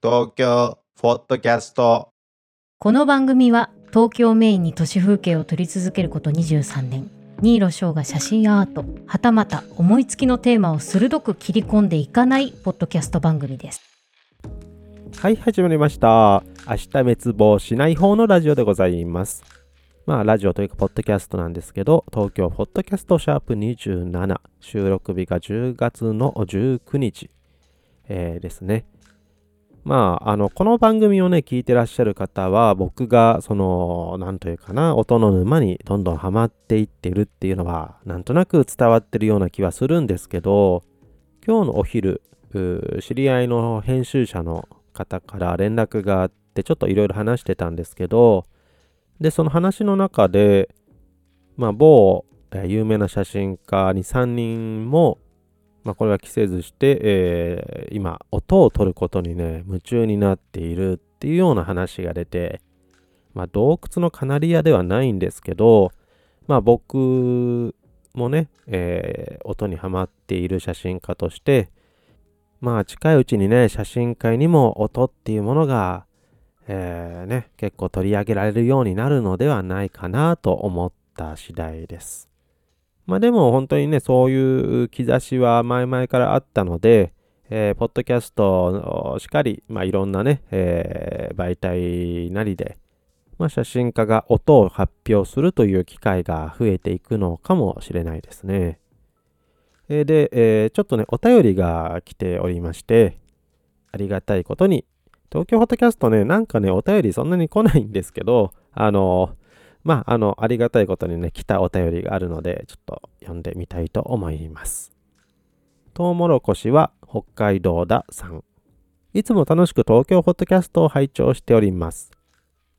東京ポッドキャストこの番組は東京メインに都市風景を撮り続けること23年新納翔が写真アートはたまた思いつきのテーマを鋭く切り込んでいかないポッドキャスト番組ですはい、始まりました。明日滅亡しない方のラジオでございます。まあ、ラジオというか、ポッドキャストなんですけど、東京ポッドキャストシャープ27、収録日が10月の19日、えーですね。まあ、あの、この番組をね、聞いてらっしゃる方は、僕が、その、なんというかな、音の沼にどんどんハマっていってるっていうのは、なんとなく伝わってるような気はするんですけど、今日のお昼、知り合いの編集者の方から連絡があってちょっといろいろ話してたんですけどでその話の中でまあ某、有名な写真家23人もまあこれは着せずして、えー今音を取ることにね夢中になっているっていうような話が出てまあ洞窟のカナリアではないんですけどまあ僕もね、えー音にはまっている写真家としてまあ近いうちにね、写真会にも音っていうものが、えーね、結構取り上げられるようになるのではないかなと思った次第です。まあでも本当にね、そういう兆しは前々からあったので、えーポッドキャストしっかり、まあいろんなね、えー媒体なりで、まあ写真家が音を発表するという機会が増えていくのかもしれないですね。えーで、えちょっとね、お便りが来ておりまして、ありがたいことに、東京ホットキャストね、なんかね、お便りそんなに来ないんですけど、あの、まあ、あの、ありがたいことにね、来たお便りがあるので、ちょっと読んでみたいと思います。トウモロコシは北海道ださん。いつも楽しく東京ホットキャストを拝聴しております。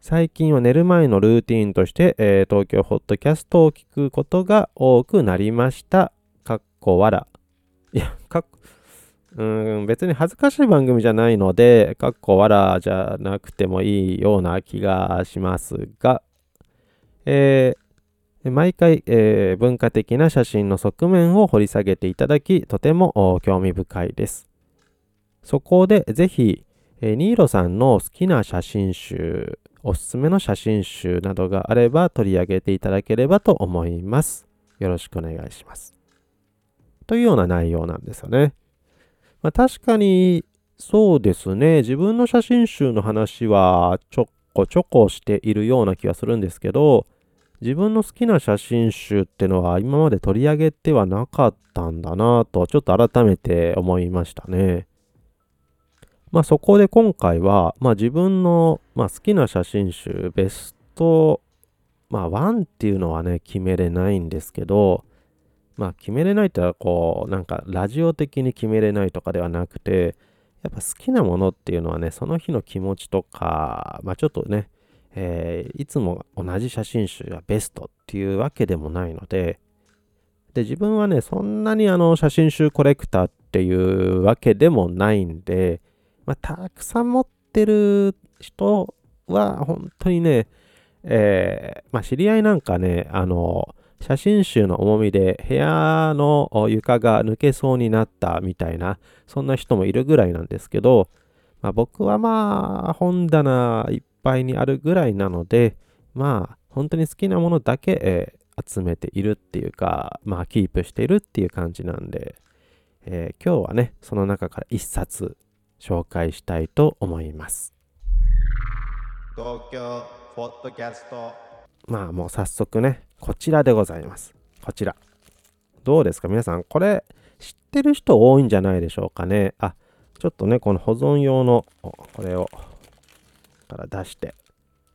最近は寝る前のルーティーンとして、えー東京ホットキャストを聞くことが多くなりました。かっこわら。いや、かっうーん、別に恥ずかしい番組じゃないので、かっこわらじゃなくてもいいような気がしますが、えー毎回、えー文化的な写真の側面を掘り下げていただき、とても興味深いです。そこで、ぜひ、えーニーロさんの好きな写真集、おすすめの写真集などがあれば取り上げていただければと思います。よろしくお願いします。というような内容なんですよね。まあ、確かに、そうですね。自分の写真集の話はちょこちょこしているような気がするんですけど、自分の好きな写真集ってのは今まで取り上げてはなかったんだなと、ちょっと改めて思いましたね。まあそこで今回は、まあ自分の、まあ、好きな写真集、ベスト、まあ1っていうのはね、決めれないんですけど、まあ決めれないってこうなんかラジオ的に決めれないとかではなくてやっぱ好きなものっていうのはねその日の気持ちとかまあちょっとね、えーいつも同じ写真集がベストっていうわけでもないのでで自分はねそんなにあの写真集コレクターっていうわけでもないんで、まあ、たくさん持ってる人は本当にねえーまあ知り合いなんかねあの写真集の重みで部屋の床が抜けそうになったみたいな、そんな人もいるぐらいなんですけど、まあ、僕はまあ本棚いっぱいにあるぐらいなので、まあ本当に好きなものだけ、えー集めているっていうか、まあキープしているっていう感じなんで、えー今日はね、その中から一冊紹介したいと思います。東京ポッドキャストまあもう早速ね、こちらでございます。こちら。どうですか？皆さん、これ知ってる人多いんじゃないでしょうかね？あ、ちょっとね、この保存用の、おこれを、から出して。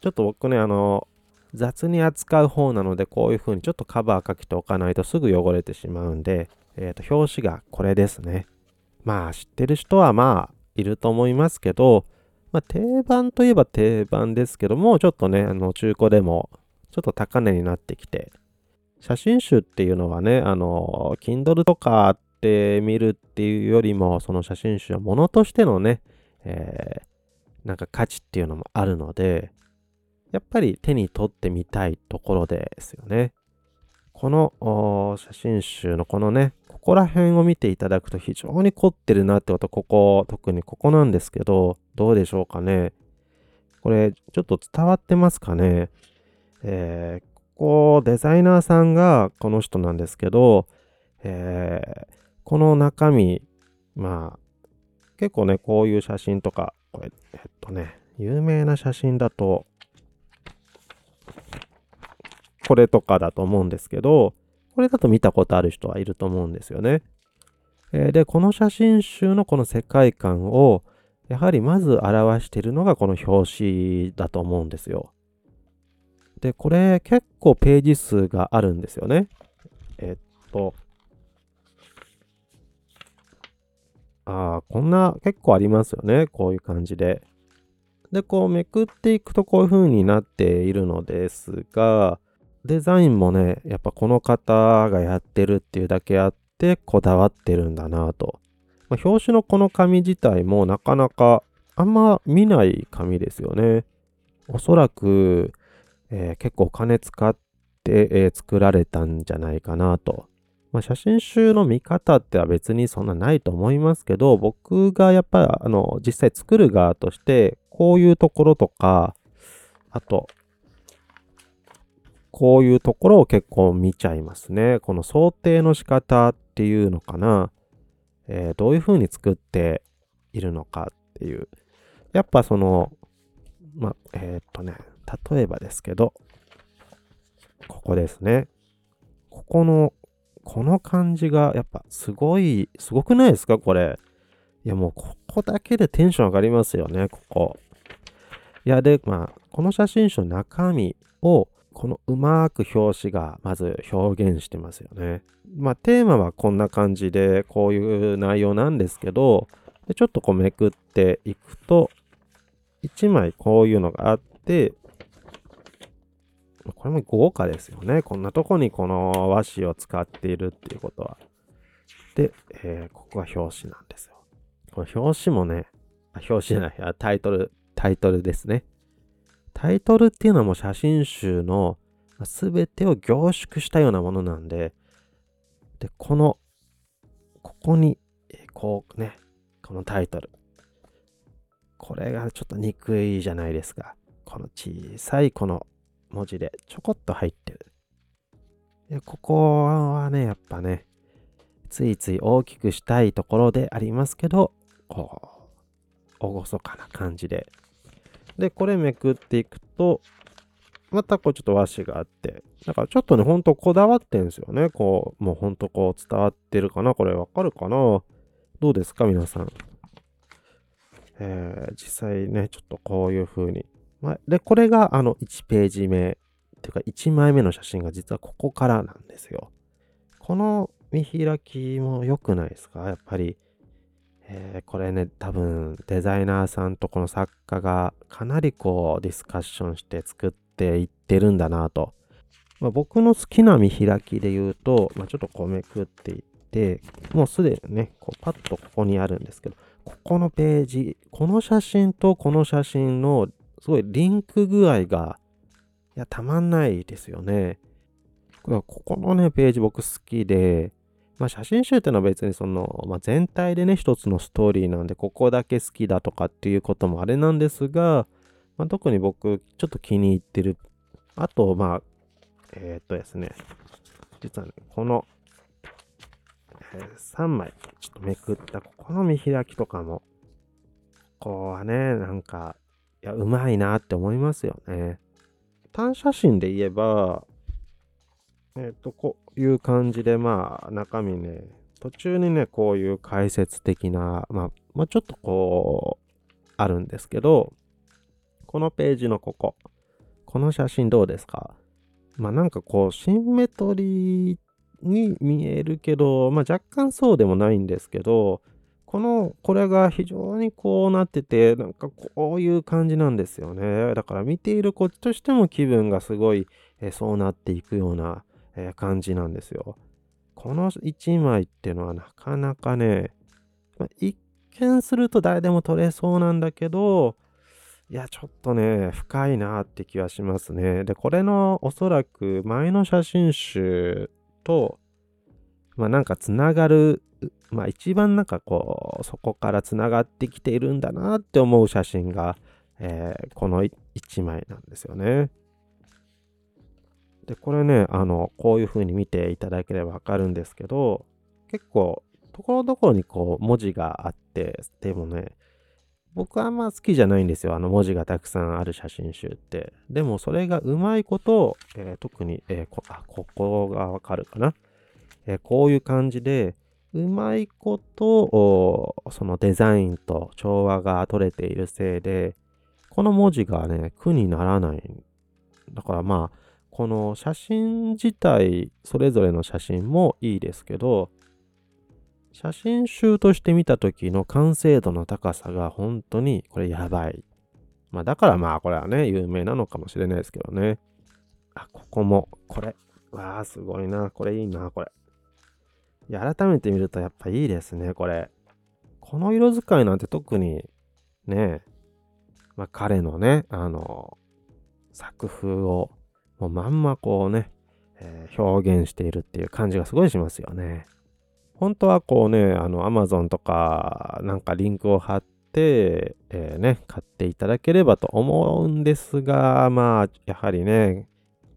ちょっと僕ね、あの、雑に扱う方なので、こういう風にちょっとカバーかけておかないとすぐ汚れてしまうんで、えっ、と、表紙がこれですね。まあ、知ってる人はまあ、いると思いますけど、まあ、定番といえば定番ですけども、ちょっとね、あの、中古でもちょっと高値になってきて、写真集っていうのはね、あの、Kindle とかって見るっていうよりも、その写真集はものとしてのね、えーなんか価値っていうのもあるので、やっぱり手に取ってみたいところですよね。この写真集のこのね、こら辺を見ていただくと非常に凝ってるなってこと、ここ、特にここなんですけど、どうでしょうかね。これ、ちょっと伝わってますかね。えー、ここ、デザイナーさんがこの人なんですけど、えー、この中身、まあ、結構ね、こういう写真とか、これ、えっとね、有名な写真だと、これとかだと思うんですけど、これだと見たことある人はいると思うんですよね。えー、で、この写真集のこの世界観を、やはりまず表しているのがこの表紙だと思うんですよ。で、これ結構ページ数があるんですよね。えっと、ああ、こんな結構ありますよね。こういう感じで。で、こうめくっていくとこういう風になっているのですが、デザインもね、やっぱこの方がやってるっていうだけあって、こだわってるんだなと。まあ、表紙のこの紙自体もなかなかあんま見ない紙ですよね。おそらく、えー、結構お金使って、えー、作られたんじゃないかなと。まあ、写真集の見方っては別にそんなないと思いますけど、僕がやっぱりあの実際作る側として、こういうところとか、あと、こういうところを結構見ちゃいますね。この想定の仕方っていうのかな。えー、どういうふうに作っているのかっていう。やっぱその、まえー、っとね、例えばですけど、ここですね。ここの、この感じがやっぱすごい、すごくないですか？これ。いやもうここだけでテンション上がりますよね、ここ。いや、で、まあ、この写真集の中身をこのうまく表紙がまず表現してますよね。まあテーマはこんな感じでこういう内容なんですけど、でちょっとこうめくっていくと、1枚こういうのがあって、これも豪華ですよね。こんなとこにこの和紙を使っているっていうことは。で、えー、ここが表紙なんですよ。この表紙もね、あ表紙じゃない、タイトル、タイトルですね。タイトルっていうのはもう写真集の全てを凝縮したようなものなんで、で、この、ここに、こうね、このタイトル。これがちょっと憎いじゃないですか。この小さいこの文字でちょこっと入ってる。でここはね、やっぱね、ついつい大きくしたいところでありますけど、こう、厳かな感じでで、これめくっていくと、またこうちょっと和紙があって、だからちょっとね、ほんとこだわってんですよね。こう、もうほんとこう伝わってるかなこれわかるかな？どうですか皆さん？えー、実際ね、ちょっとこういう風に。まあ、で、これがあの1ページ目、っていうか1枚目の写真が実はここからなんですよ。この見開きも良くないですか？やっぱりえー、これね、多分デザイナーさんとこの作家がかなりこうディスカッションして作っていってるんだなと。まあ、僕の好きな見開きで言うと、まあ、ちょっとこうめくっていって、もうすでにね、こうパッとここにあるんですけど、ここのページ、この写真とこの写真のすごいリンク具合が、いや、たまんないですよね。ここのね、ページ僕好きで、まあ、写真集ってのは別にその、まあ、全体でね、一つのストーリーなんで、ここだけ好きだとかっていうこともあれなんですが、まあ、特に僕、ちょっと気に入ってる。あと、まあ、えー、っとですね、実はね、この、えー、3枚、ちょっとめくった、ここの見開きとかも、ここはね、なんか、いや、うまいなって思いますよね。単写真で言えば、えっ、と、こういう感じで、まあ、中身ね、途中にね、こういう解説的な、まあ、まあ、ちょっとこう、あるんですけど、このページのここ、この写真どうですか？まあ、なんかこう、シンメトリーに見えるけど、まあ、若干そうでもないんですけど、この、これが非常にこうなってて、なんかこういう感じなんですよね。だから見ているこっちとしても気分がすごい、えそうなっていくような、え、感じなんですよ。この1枚っていうのはなかなかね、まあ、一見すると誰でも撮れそうなんだけど、いや、ちょっとね、深いなって気はしますね。で、これのおそらく前の写真集と、まあなんかつながる、まあ一番なんかこう、そこからつながってきているんだなって思う写真が、えーこの1枚なんですよね。で、これね、あの、こういう風に見ていただければわかるんですけど、結構、ところどころにこう、文字があって、でもね、僕はあんま好きじゃないんですよ。あの文字がたくさんある写真集って。でもそれがうまいこと、えー特に、えーこ、あ、ここがわかるかな。えーこういう感じで、うまいこと、そのデザインと調和が取れているせいで、この文字がね、苦にならない。だからまあ、この写真自体、それぞれの写真もいいですけど、写真集として見た時の完成度の高さが本当にこれやばい。まあだからまあこれはね、有名なのかもしれないですけどね。あ、ここも、これ。わあ、すごいな。これいいな、これ。や、改めて見るとやっぱいいですね、これ。この色使いなんて特に、ね、まあ彼のね、あの、作風をもうまんまこうね、えー表現しているっていう感じがすごいしますよね。本当はこうね、あの、Amazon とか、なんかリンクを貼って、えーね、買っていただければと思うんですが、まあ、やはりね、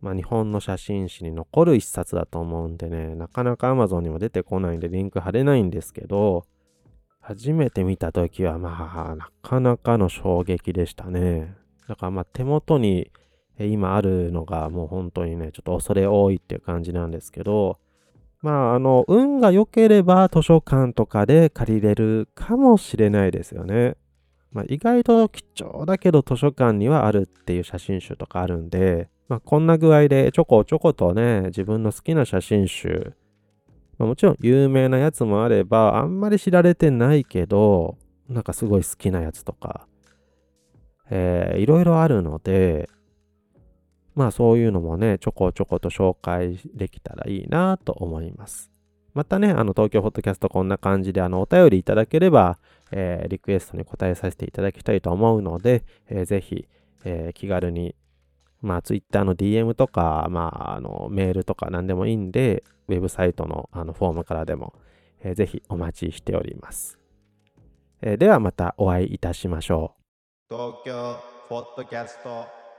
まあ、日本の写真誌に残る一冊だと思うんでね、なかなか Amazon にも出てこないんでリンク貼れないんですけど、初めて見たときは、まあ、なかなかの衝撃でしたね。だからまあ、手元に今あるのがもう本当にね、ちょっと恐れ多いっていう感じなんですけど、まあ、あの、運が良ければ図書館とかで借りれるかもしれないですよね。まあ、意外と貴重だけど図書館にはあるっていう写真集とかあるんで、まあ、こんな具合でちょこちょことね、自分の好きな写真集、まあ、もちろん有名なやつもあれば、あんまり知られてないけど、なんかすごい好きなやつとか、えーいろいろあるので、まあそういうのもね、ちょこちょこと紹介できたらいいなと思います。またね、あの東京ポッドキャストこんな感じであのお便りいただければ、えーリクエストに答えさせていただきたいと思うので、えーぜひ、えー気軽に、まあ Twitter の DM とか、まああのメールとか何でもいいんで、ウェブサイトのあのフォームからでも、えーぜひお待ちしております。えーではまたお会いいたしましょう。東京ポッドキャスト